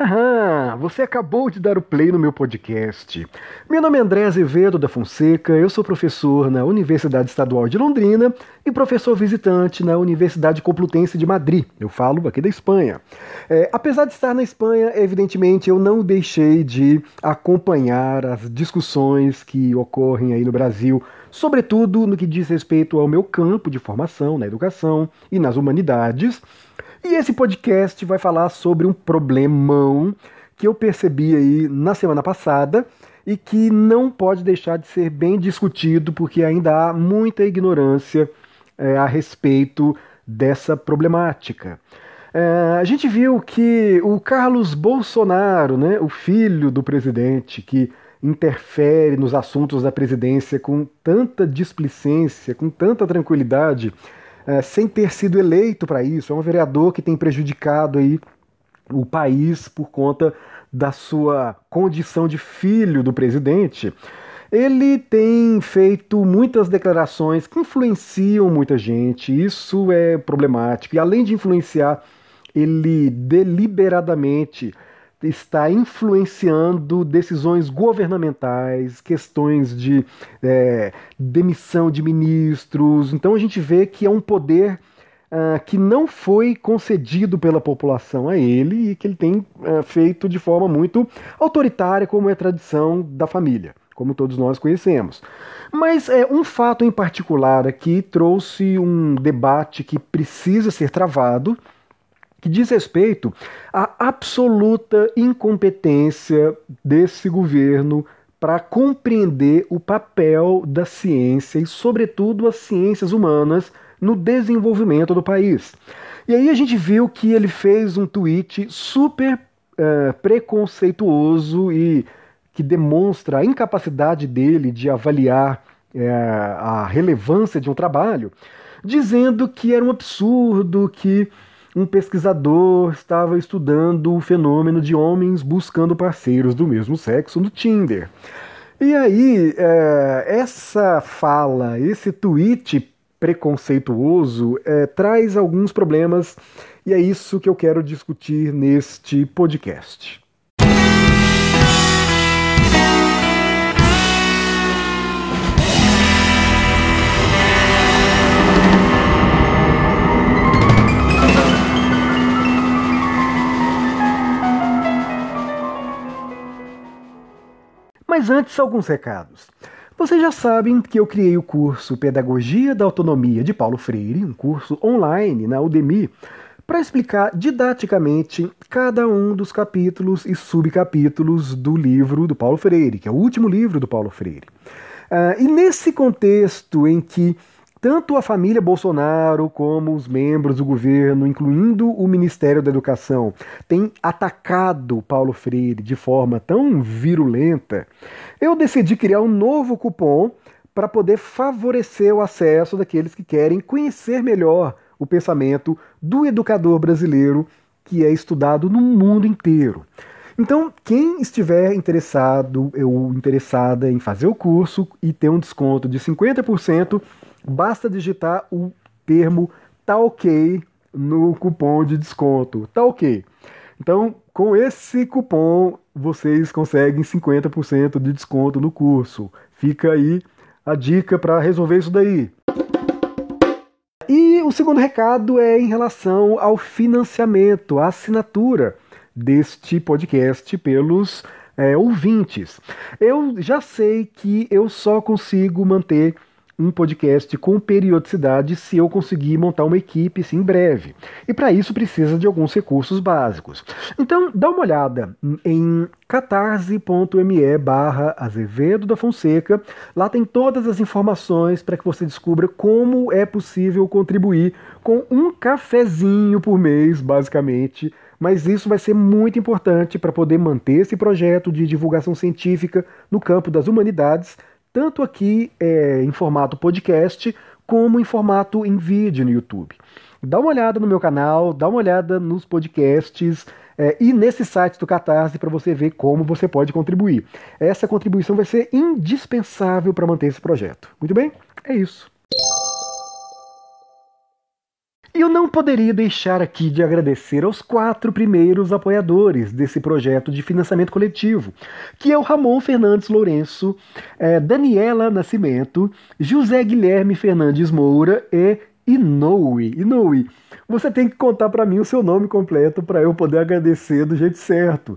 Aham, você acabou de dar o play no meu podcast. Meu nome é André Azevedo da Fonseca, eu sou professor na Universidade Estadual de Londrina e professor visitante na Universidade Complutense de Madrid. Eu falo aqui da Espanha. É, apesar de estar na Espanha, evidentemente eu não deixei de acompanhar as discussões que ocorrem aí no Brasil, sobretudo no que diz respeito ao meu campo de formação na educação e nas humanidades. E esse podcast vai falar sobre um problemão que eu percebi aí na semana passada e que não pode deixar de ser bem discutido porque ainda há muita ignorância é, a respeito dessa problemática. É, a gente viu que o Carlos Bolsonaro, né, o filho do presidente, que interfere nos assuntos da presidência com tanta displicência, com tanta tranquilidade, é, sem ter sido eleito para isso. É um vereador que tem prejudicado aí o país por conta da sua condição de filho do presidente. Ele tem feito muitas declarações que influenciam muita gente, isso é problemático. E além de influenciar, ele deliberadamente está influenciando decisões governamentais, questões de é, demissão de ministros. Então a gente vê que é um poder uh, que não foi concedido pela população a ele e que ele tem uh, feito de forma muito autoritária, como é a tradição da família, como todos nós conhecemos. Mas é, um fato em particular aqui trouxe um debate que precisa ser travado que diz respeito à absoluta incompetência desse governo para compreender o papel da ciência e, sobretudo, as ciências humanas no desenvolvimento do país. E aí a gente viu que ele fez um tweet super uh, preconceituoso e que demonstra a incapacidade dele de avaliar uh, a relevância de um trabalho, dizendo que era um absurdo, que um pesquisador estava estudando o fenômeno de homens buscando parceiros do mesmo sexo no Tinder. E aí, é, essa fala, esse tweet preconceituoso é, traz alguns problemas e é isso que eu quero discutir neste podcast. Mas antes, alguns recados. Vocês já sabem que eu criei o curso Pedagogia da Autonomia de Paulo Freire, um curso online na Udemy, para explicar didaticamente cada um dos capítulos e subcapítulos do livro do Paulo Freire, que é o último livro do Paulo Freire. Uh, e nesse contexto em que tanto a família Bolsonaro como os membros do governo, incluindo o Ministério da Educação, têm atacado Paulo Freire de forma tão virulenta, eu decidi criar um novo cupom para poder favorecer o acesso daqueles que querem conhecer melhor o pensamento do educador brasileiro que é estudado no mundo inteiro. Então, quem estiver interessado ou interessada em fazer o curso e ter um desconto de 50%, basta digitar o termo ok no cupom de desconto. Ok. Então, com esse cupom, vocês conseguem 50% de desconto no curso. Fica aí a dica para resolver isso daí. E o segundo recado é em relação ao financiamento, a assinatura deste podcast pelos é, ouvintes. Eu já sei que eu só consigo manter um podcast com periodicidade se eu conseguir montar uma equipe sim, em breve. E para isso precisa de alguns recursos básicos. Então dá uma olhada em catarse.me barra Azevedo da Fonseca. Lá tem todas as informações para que você descubra como é possível contribuir com um cafezinho por mês, basicamente. Mas isso vai ser muito importante para poder manter esse projeto de divulgação científica no campo das humanidades tanto aqui é, em formato podcast, como em formato em vídeo no YouTube. Dá uma olhada no meu canal, dá uma olhada nos podcasts é, e nesse site do Catarse para você ver como você pode contribuir. Essa contribuição vai ser indispensável para manter esse projeto. Muito bem? É isso. E eu não poderia deixar aqui de agradecer aos quatro primeiros apoiadores desse projeto de financiamento coletivo, que é o Ramon Fernandes Lourenço, é, Daniela Nascimento, José Guilherme Fernandes Moura e Inoue. Inoue, você tem que contar para mim o seu nome completo para eu poder agradecer do jeito certo.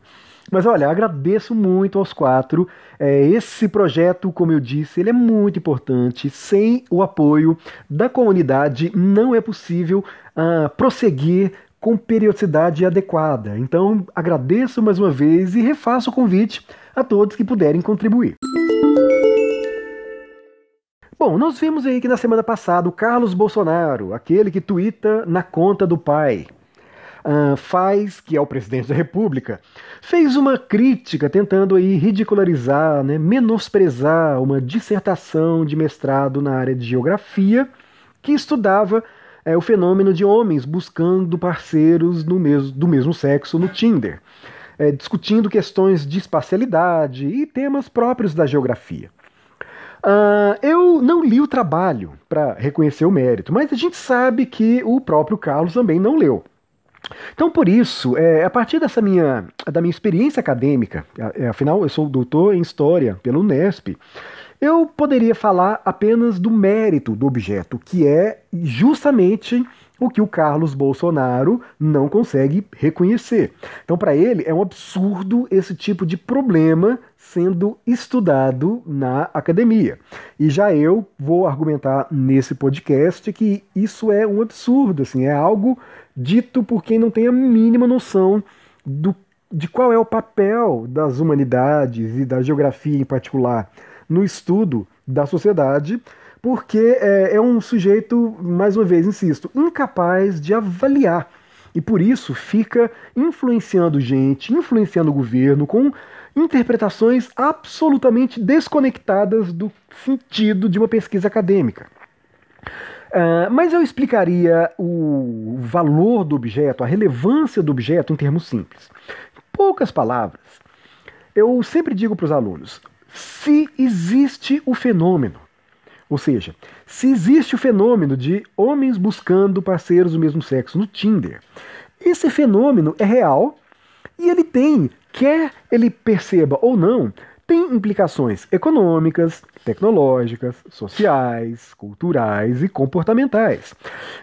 Mas olha, agradeço muito aos quatro. É, esse projeto, como eu disse, ele é muito importante. Sem o apoio da comunidade, não é possível uh, prosseguir com periodicidade adequada. Então, agradeço mais uma vez e refaço o convite a todos que puderem contribuir. Bom, nós vimos aí que na semana passada o Carlos Bolsonaro, aquele que tuita na conta do pai, uh, faz, que é o presidente da República, fez uma crítica tentando aí ridicularizar, né, menosprezar uma dissertação de mestrado na área de geografia que estudava é, o fenômeno de homens buscando parceiros mesmo, do mesmo sexo no Tinder, é, discutindo questões de espacialidade e temas próprios da geografia. Uh, eu não li o trabalho para reconhecer o mérito, mas a gente sabe que o próprio Carlos também não leu. Então, por isso, é, a partir dessa minha, da minha experiência acadêmica, é, afinal eu sou doutor em História pelo Unesp, eu poderia falar apenas do mérito do objeto, que é justamente o que o Carlos Bolsonaro não consegue reconhecer. Então, para ele, é um absurdo esse tipo de problema sendo estudado na academia. E já eu vou argumentar nesse podcast que isso é um absurdo, assim, é algo dito por quem não tem a mínima noção do, de qual é o papel das humanidades e da geografia em particular no estudo da sociedade, porque é, é um sujeito, mais uma vez, insisto, incapaz de avaliar. E por isso fica influenciando gente, influenciando o governo com interpretações absolutamente desconectadas do sentido de uma pesquisa acadêmica. Uh, mas eu explicaria o valor do objeto, a relevância do objeto em termos simples. Em poucas palavras, eu sempre digo para os alunos: se existe o fenômeno, ou seja, se existe o fenômeno de homens buscando parceiros do mesmo sexo no Tinder, esse fenômeno é real e ele tem, quer ele perceba ou não, tem implicações econômicas, tecnológicas, sociais, culturais e comportamentais.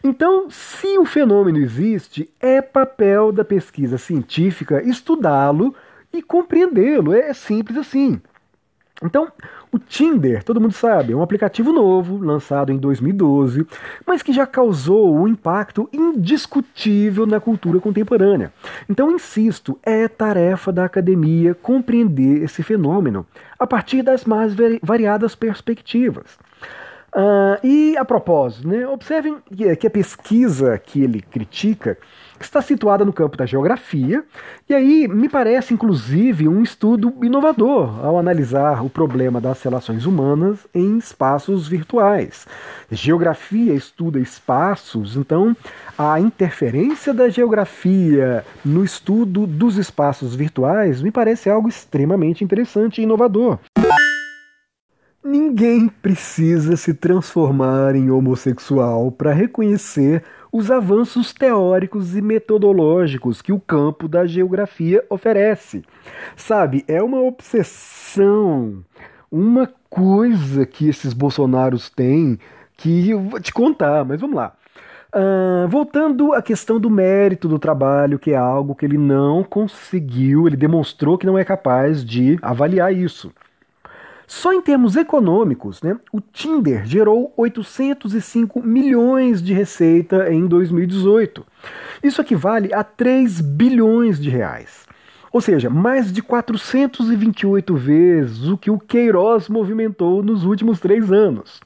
Então, se o fenômeno existe, é papel da pesquisa científica estudá-lo e compreendê-lo. É simples assim. Então, o Tinder, todo mundo sabe, é um aplicativo novo, lançado em 2012, mas que já causou um impacto indiscutível na cultura contemporânea. Então, insisto, é tarefa da academia compreender esse fenômeno a partir das mais variadas perspectivas. Uh, e a propósito, né, observem que a pesquisa que ele critica está situada no campo da geografia, e aí me parece inclusive um estudo inovador ao analisar o problema das relações humanas em espaços virtuais. Geografia estuda espaços, então a interferência da geografia no estudo dos espaços virtuais me parece algo extremamente interessante e inovador. Ninguém precisa se transformar em homossexual para reconhecer os avanços teóricos e metodológicos que o campo da geografia oferece. Sabe, é uma obsessão, uma coisa que esses bolsonaros têm que eu vou te contar, mas vamos lá. Uh, voltando à questão do mérito do trabalho, que é algo que ele não conseguiu, ele demonstrou que não é capaz de avaliar isso. Só em termos econômicos, né, o Tinder gerou 805 milhões de receita em 2018. Isso equivale a 3 bilhões de reais. Ou seja, mais de 428 vezes o que o Queiroz movimentou nos últimos três anos.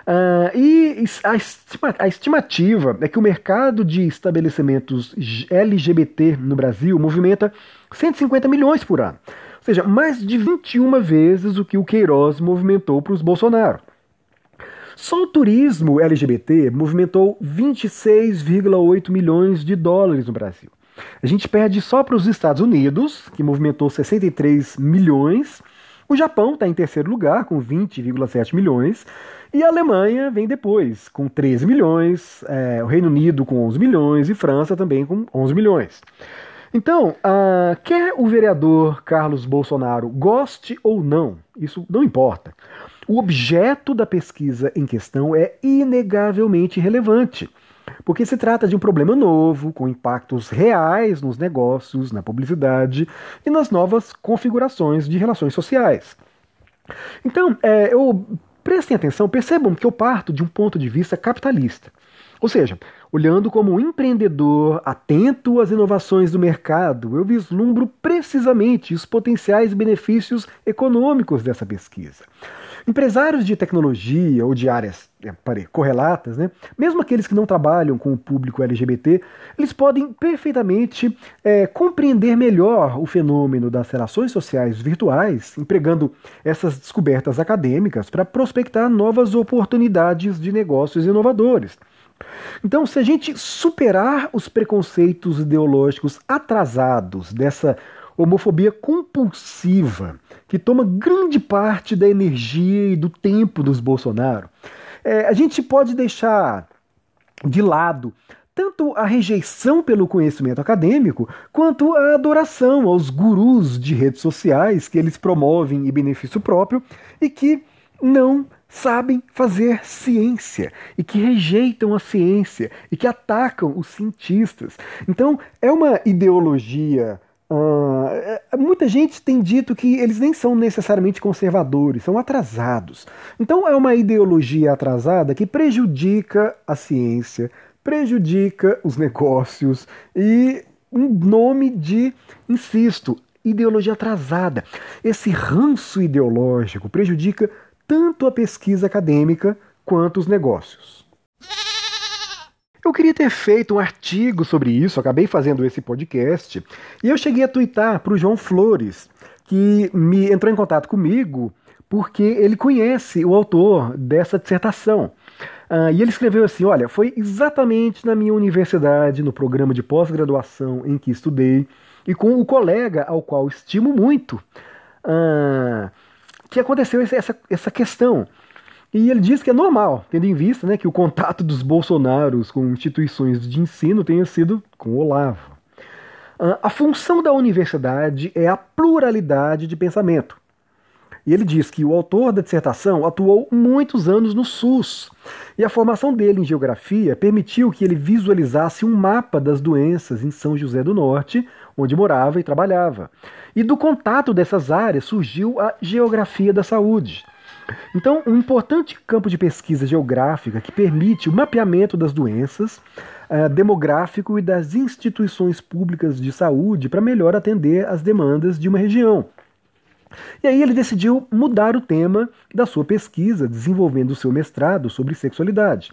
Uh, e a, estima, a, estimativa é que o mercado de estabelecimentos LGBT no Brasil movimenta 150 milhões por ano. Ou seja, mais de 21 vezes o que o Queiroz movimentou para os Bolsonaro. Só o turismo LGBT movimentou 26,8 milhões de dólares no Brasil. A gente perde só para os Estados Unidos, que movimentou 63 milhões. O Japão está em terceiro lugar, com 20,7 milhões. E a Alemanha vem depois, com 13 milhões, é, o Reino Unido com 11 milhões e França também com 11 milhões. Então, uh, quer o vereador Carlos Bolsonaro goste ou não, isso não importa. O objeto da pesquisa em questão é inegavelmente relevante, porque se trata de um problema novo, com impactos reais nos negócios, na publicidade e nas novas configurações de relações sociais. Então, é, eu prestem atenção, percebam que eu parto de um ponto de vista capitalista. Ou seja, olhando como um empreendedor atento às inovações do mercado, eu vislumbro precisamente os potenciais benefícios econômicos dessa pesquisa. Empresários de tecnologia ou de áreas é, parei, correlatas, né? mesmo aqueles que não trabalham com o público LGBT, eles podem perfeitamente é, compreender melhor o fenômeno das relações sociais virtuais, empregando essas descobertas acadêmicas para prospectar novas oportunidades de negócios inovadores. Então, se a gente superar os preconceitos ideológicos atrasados dessa homofobia compulsiva, que toma grande parte da energia e do tempo dos Bolsonaro, é, a gente pode deixar de lado tanto a rejeição pelo conhecimento acadêmico, quanto a adoração aos gurus de redes sociais que eles promovem em benefício próprio e que não sabem fazer ciência e que rejeitam a ciência e que atacam os cientistas. Então, é uma ideologia. Uh, muita gente tem dito que eles nem são necessariamente conservadores, são atrasados. Então, é uma ideologia atrasada que prejudica a ciência, prejudica os negócios e, em nome de, insisto, ideologia atrasada. Esse ranço ideológico prejudica tanto a pesquisa acadêmica quanto os negócios. Eu queria ter feito um artigo sobre isso, acabei fazendo esse podcast, e eu cheguei a twittar para o João Flores, que me entrou em contato comigo porque ele conhece o autor dessa dissertação. Uh, e ele escreveu assim: Olha, foi exatamente na minha universidade, no programa de pós-graduação em que estudei, e com o colega ao qual estimo muito. Uh, que aconteceu essa, essa questão. E ele diz que é normal, tendo em vista né, que o contato dos Bolsonaros com instituições de ensino tenha sido com o Olavo. Ah, a função da universidade é a pluralidade de pensamento. E ele diz que o autor da dissertação atuou muitos anos no SUS, e a formação dele em geografia permitiu que ele visualizasse um mapa das doenças em São José do Norte, onde morava e trabalhava. E do contato dessas áreas surgiu a geografia da saúde. Então, um importante campo de pesquisa geográfica que permite o mapeamento das doenças, uh, demográfico e das instituições públicas de saúde para melhor atender às demandas de uma região. E aí ele decidiu mudar o tema da sua pesquisa, desenvolvendo o seu mestrado sobre sexualidade.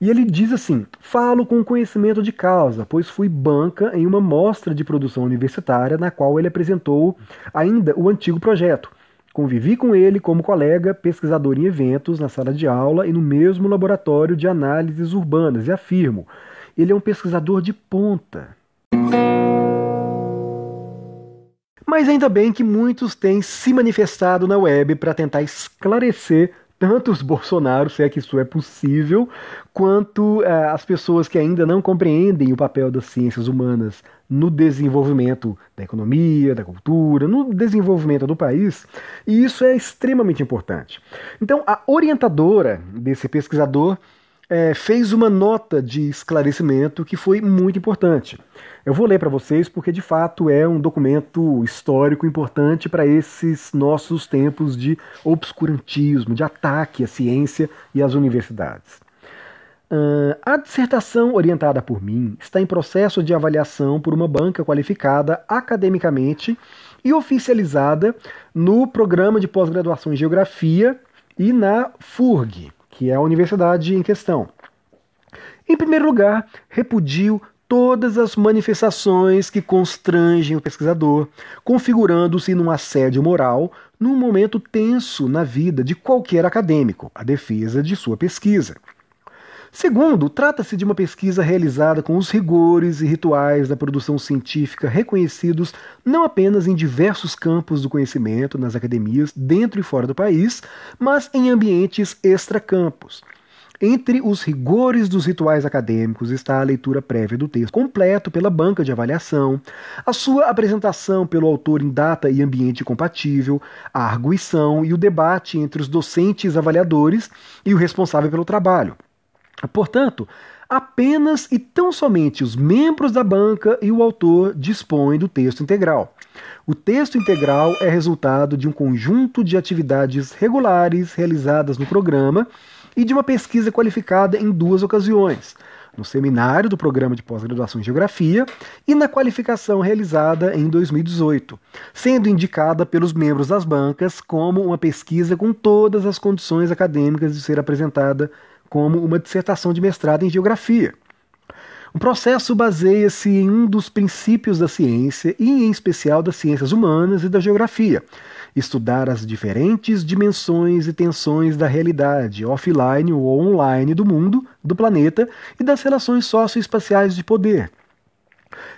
E ele diz assim: Falo com conhecimento de causa, pois fui banca em uma mostra de produção universitária na qual ele apresentou ainda o antigo projeto. Convivi com ele como colega, pesquisador em eventos, na sala de aula e no mesmo laboratório de análises urbanas, e afirmo: ele é um pesquisador de ponta. Mas ainda bem que muitos têm se manifestado na web para tentar esclarecer tanto os Bolsonaros, se é que isso é possível, quanto uh, as pessoas que ainda não compreendem o papel das ciências humanas no desenvolvimento da economia, da cultura, no desenvolvimento do país, e isso é extremamente importante. Então, a orientadora desse pesquisador é, fez uma nota de esclarecimento que foi muito importante. Eu vou ler para vocês porque de fato é um documento histórico importante para esses nossos tempos de obscurantismo, de ataque à ciência e às universidades. Uh, a dissertação orientada por mim está em processo de avaliação por uma banca qualificada academicamente e oficializada no programa de pós-graduação em Geografia e na FURG, que é a universidade em questão. Em primeiro lugar, repudio todas as manifestações que constrangem o pesquisador, configurando-se num assédio moral num momento tenso na vida de qualquer acadêmico, a defesa de sua pesquisa. Segundo, trata-se de uma pesquisa realizada com os rigores e rituais da produção científica reconhecidos não apenas em diversos campos do conhecimento nas academias dentro e fora do país, mas em ambientes extracampos. Entre os rigores dos rituais acadêmicos está a leitura prévia do texto completo pela banca de avaliação, a sua apresentação pelo autor em data e ambiente compatível, a arguição e o debate entre os docentes avaliadores e o responsável pelo trabalho. Portanto, apenas e tão somente os membros da banca e o autor dispõem do texto integral. O texto integral é resultado de um conjunto de atividades regulares realizadas no programa e de uma pesquisa qualificada em duas ocasiões, no seminário do programa de pós-graduação em Geografia e na qualificação realizada em 2018, sendo indicada pelos membros das bancas como uma pesquisa com todas as condições acadêmicas de ser apresentada como uma dissertação de mestrado em Geografia. O processo baseia-se em um dos princípios da ciência e, em especial, das ciências humanas e da geografia, estudar as diferentes dimensões e tensões da realidade offline ou online do mundo, do planeta e das relações socioespaciais de poder.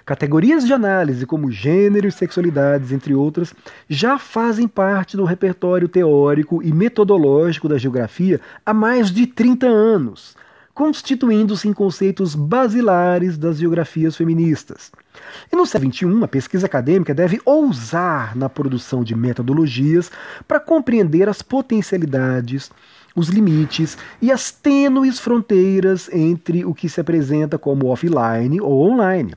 Categorias de análise como gênero e sexualidades, entre outras, já fazem parte do repertório teórico e metodológico da geografia há mais de 30 anos constituindo-se em conceitos basilares das geografias feministas. E no século XXI, a pesquisa acadêmica deve ousar na produção de metodologias para compreender as potencialidades, os limites e as tênues fronteiras entre o que se apresenta como offline ou online.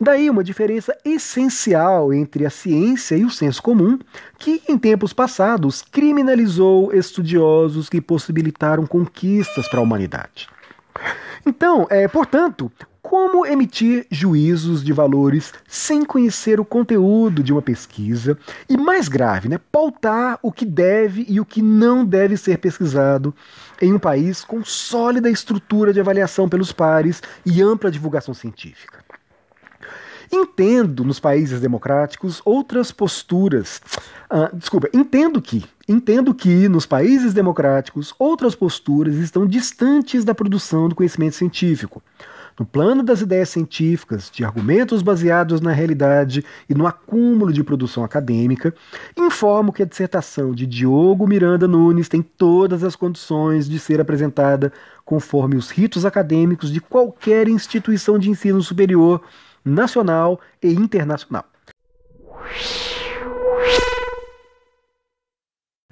Daí uma diferença essencial entre a ciência e o senso comum, que em tempos passados criminalizou estudiosos que possibilitaram conquistas para a humanidade. Então, é, portanto, como emitir juízos de valores sem conhecer o conteúdo de uma pesquisa e, mais grave, né, pautar o que deve e o que não deve ser pesquisado em um país com sólida estrutura de avaliação pelos pares e ampla divulgação científica. Entendo nos países democráticos outras posturas. Ah, desculpa, entendo que entendo que nos países democráticos outras posturas estão distantes da produção do conhecimento científico. No plano das ideias científicas, de argumentos baseados na realidade e no acúmulo de produção acadêmica, informo que a dissertação de Diogo Miranda Nunes tem todas as condições de ser apresentada conforme os ritos acadêmicos de qualquer instituição de ensino superior nacional e internacional.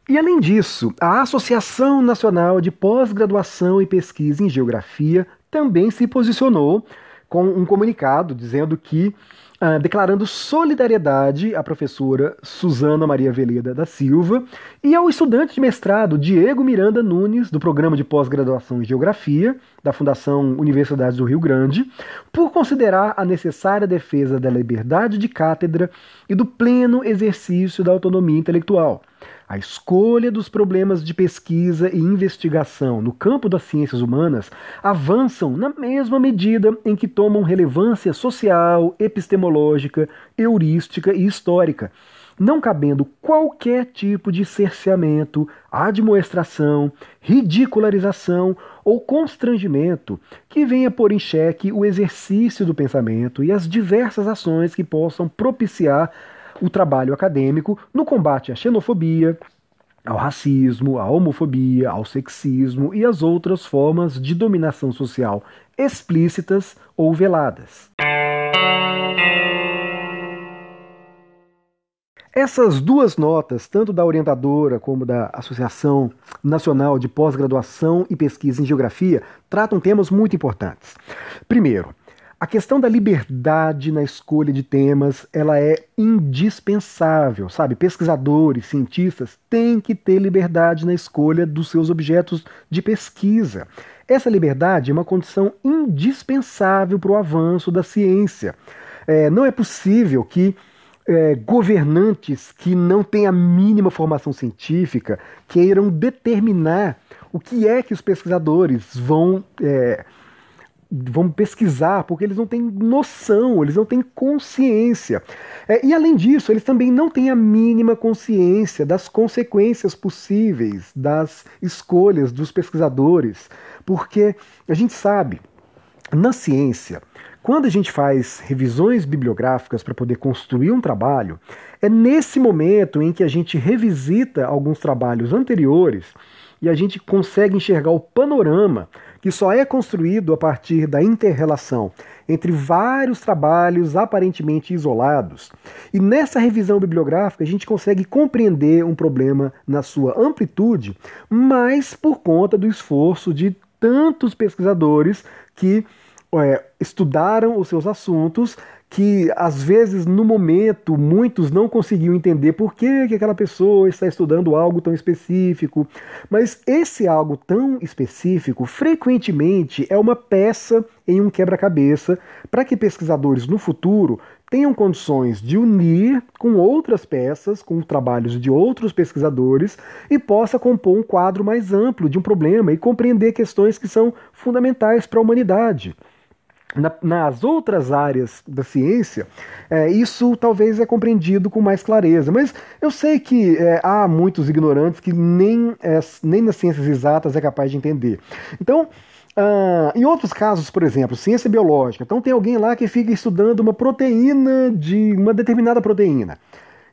E além disso, a Associação Nacional de Pós-Graduação e Pesquisa em Geografia também se posicionou com um comunicado dizendo que ah, declarando solidariedade à professora Suzana Maria Veleda da Silva e ao estudante de mestrado Diego Miranda Nunes, do programa de pós-graduação em Geografia da Fundação Universidade do Rio Grande, por considerar a necessária defesa da liberdade de cátedra e do pleno exercício da autonomia intelectual. A escolha dos problemas de pesquisa e investigação no campo das ciências humanas avançam na mesma medida em que tomam relevância social, epistemológica, heurística e histórica, não cabendo qualquer tipo de cerceamento, admoestração, ridicularização ou constrangimento que venha pôr em xeque o exercício do pensamento e as diversas ações que possam propiciar o trabalho acadêmico no combate à xenofobia, ao racismo, à homofobia, ao sexismo e às outras formas de dominação social explícitas ou veladas. Essas duas notas, tanto da orientadora como da Associação Nacional de Pós-Graduação e Pesquisa em Geografia, tratam temas muito importantes. Primeiro, a questão da liberdade na escolha de temas, ela é indispensável, sabe? Pesquisadores, cientistas têm que ter liberdade na escolha dos seus objetos de pesquisa. Essa liberdade é uma condição indispensável para o avanço da ciência. É, não é possível que é, governantes que não têm a mínima formação científica queiram determinar o que é que os pesquisadores vão é, vão pesquisar, porque eles não têm noção, eles não têm consciência. É, e além disso, eles também não têm a mínima consciência das consequências possíveis das escolhas dos pesquisadores, porque a gente sabe, na ciência, quando a gente faz revisões bibliográficas para poder construir um trabalho, é nesse momento em que a gente revisita alguns trabalhos anteriores e a gente consegue enxergar o panorama que só é construído a partir da interrelação entre vários trabalhos aparentemente isolados. E nessa revisão bibliográfica a gente consegue compreender um problema na sua amplitude, mas por conta do esforço de tantos pesquisadores que é, estudaram os seus assuntos, que às vezes no momento muitos não conseguiam entender por que, que aquela pessoa está estudando algo tão específico. Mas esse algo tão específico frequentemente é uma peça em um quebra-cabeça para que pesquisadores no futuro tenham condições de unir com outras peças, com trabalhos de outros pesquisadores e possa compor um quadro mais amplo de um problema e compreender questões que são fundamentais para a humanidade. Na, nas outras áreas da ciência, é, isso talvez é compreendido com mais clareza. Mas eu sei que é, há muitos ignorantes que nem, é, nem nas ciências exatas é capaz de entender. Então, ah, em outros casos, por exemplo, ciência biológica, então tem alguém lá que fica estudando uma proteína de uma determinada proteína.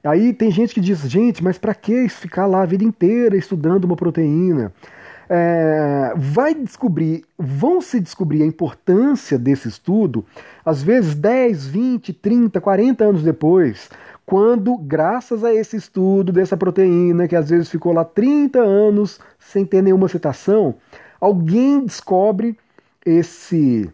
Aí tem gente que diz, gente, mas para que ficar lá a vida inteira estudando uma proteína? É, vai descobrir, vão se descobrir a importância desse estudo, às vezes 10, 20, 30, 40 anos depois, quando, graças a esse estudo dessa proteína, que às vezes ficou lá 30 anos sem ter nenhuma citação, alguém descobre esse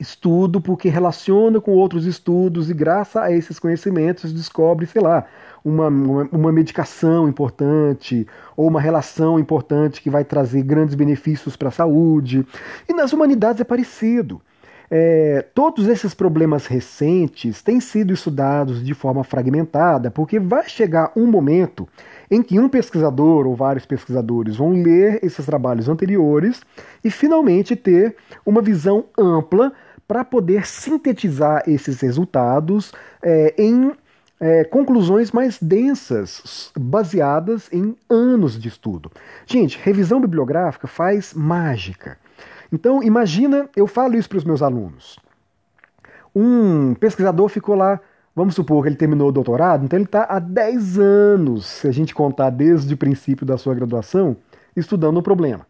estudo porque relaciona com outros estudos e graças a esses conhecimentos descobre, sei lá, uma, uma, medicação importante ou uma relação importante que vai trazer grandes benefícios para a saúde. E nas humanidades é parecido. É, todos esses problemas recentes têm sido estudados de forma fragmentada, porque vai chegar um momento em que um pesquisador ou vários pesquisadores vão ler esses trabalhos anteriores e finalmente ter uma visão ampla para poder sintetizar esses resultados é, em é, conclusões mais densas, baseadas em anos de estudo. Gente, revisão bibliográfica faz mágica. Então, imagina, eu falo isso para os meus alunos. Um pesquisador ficou lá, vamos supor que ele terminou o doutorado, então ele está há 10 anos, se a gente contar desde o princípio da sua graduação, estudando o problema.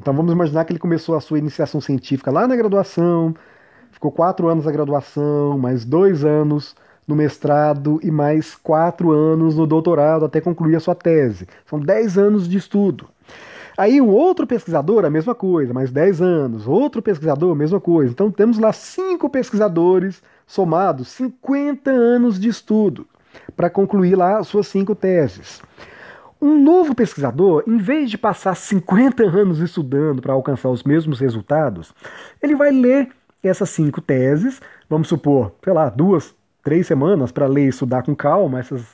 Então vamos imaginar que ele começou a sua iniciação científica lá na graduação, ficou quatro anos na graduação, mais dois anos no mestrado e mais quatro anos no doutorado até concluir a sua tese. São dez anos de estudo. Aí um outro pesquisador, a mesma coisa, mais dez anos. Outro pesquisador, a mesma coisa. Então temos lá cinco pesquisadores somados, 50 anos de estudo para concluir lá as suas cinco teses. Um novo pesquisador, em vez de passar 50 anos estudando para alcançar os mesmos resultados, ele vai ler essas cinco teses, vamos supor, sei lá, duas, três semanas para ler e estudar com calma essas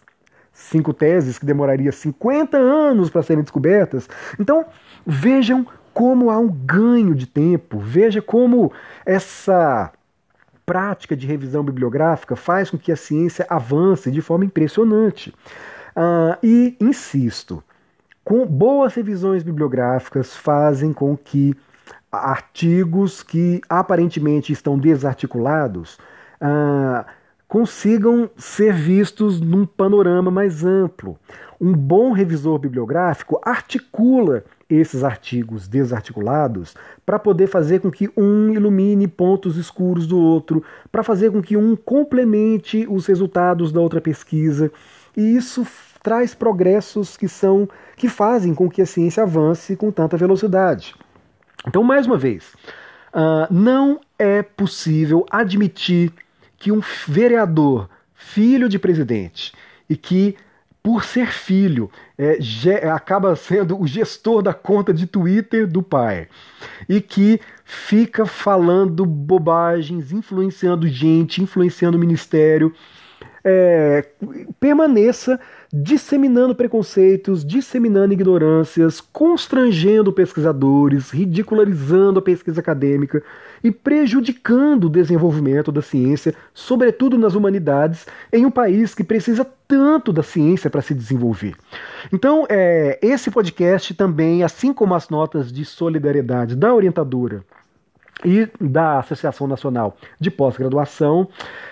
cinco teses que demoraria 50 anos para serem descobertas. Então, vejam como há um ganho de tempo, veja como essa prática de revisão bibliográfica faz com que a ciência avance de forma impressionante. Uh, e, insisto, com boas revisões bibliográficas fazem com que artigos que aparentemente estão desarticulados uh, consigam ser vistos num panorama mais amplo. Um bom revisor bibliográfico articula esses artigos desarticulados para poder fazer com que um ilumine pontos escuros do outro, para fazer com que um complemente os resultados da outra pesquisa. E isso traz progressos que são que fazem com que a ciência avance com tanta velocidade. Então, mais uma vez, uh, não é possível admitir que um vereador, filho de presidente, e que, por ser filho, é, acaba sendo o gestor da conta de Twitter do pai, e que fica falando bobagens, influenciando gente, influenciando o ministério, é, permaneça disseminando preconceitos, disseminando ignorâncias, constrangendo pesquisadores, ridicularizando a pesquisa acadêmica e prejudicando o desenvolvimento da ciência, sobretudo nas humanidades, em um país que precisa tanto da ciência para se desenvolver. Então, é, esse podcast também, assim como as notas de solidariedade da orientadora e da Associação Nacional de Pós-Graduação,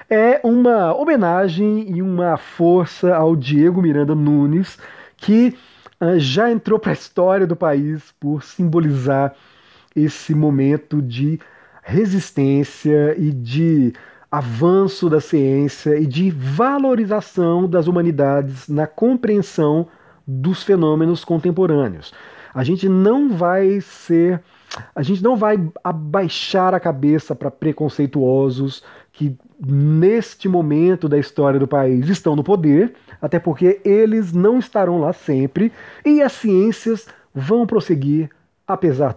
é uma homenagem e uma força ao Diego Miranda Nunes, que uh, já entrou para a história do país por simbolizar esse momento de resistência e de avanço da ciência e de valorização das humanidades na compreensão dos fenômenos contemporâneos. A gente não vai ser, a gente não vai abaixar a cabeça para preconceituosos que neste momento da história do país estão no poder, até porque eles não estarão lá sempre e as ciências vão prosseguir apesar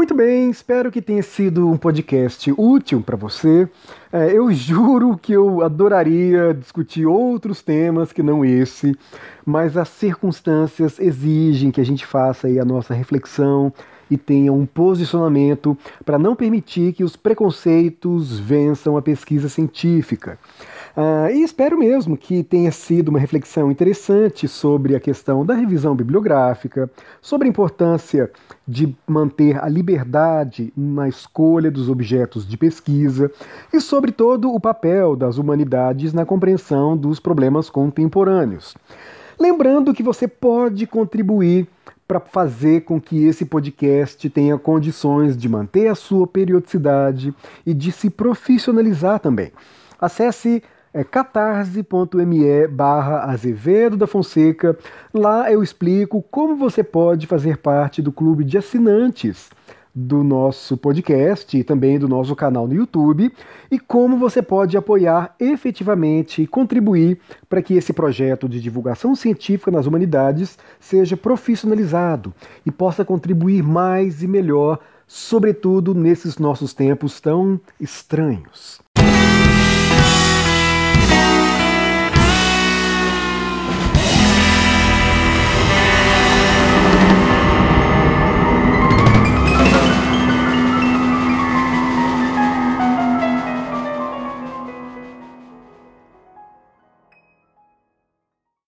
deles. bem, espero que tenha sido um podcast útil para você. É, eu juro que eu adoraria discutir outros temas que não esse, mas as circunstâncias exigem que a gente faça aí a nossa reflexão e tenha um posicionamento para não permitir que os preconceitos vençam a pesquisa científica. Uh, e espero mesmo que tenha sido uma reflexão interessante sobre a questão da revisão bibliográfica, sobre a importância de manter a liberdade na escolha dos objetos de pesquisa e, sobre todo, o papel das humanidades na compreensão dos problemas contemporâneos. Lembrando que você pode contribuir para fazer com que esse podcast tenha condições de manter a sua periodicidade e de se profissionalizar também. Acesse é catarse.me barra Azevedo da Fonseca. Lá eu explico como você pode fazer parte do clube de assinantes do nosso podcast e também do nosso canal no YouTube e como você pode apoiar efetivamente e contribuir para que esse projeto de divulgação científica nas humanidades seja profissionalizado e possa contribuir mais e melhor, sobretudo nesses nossos tempos tão estranhos.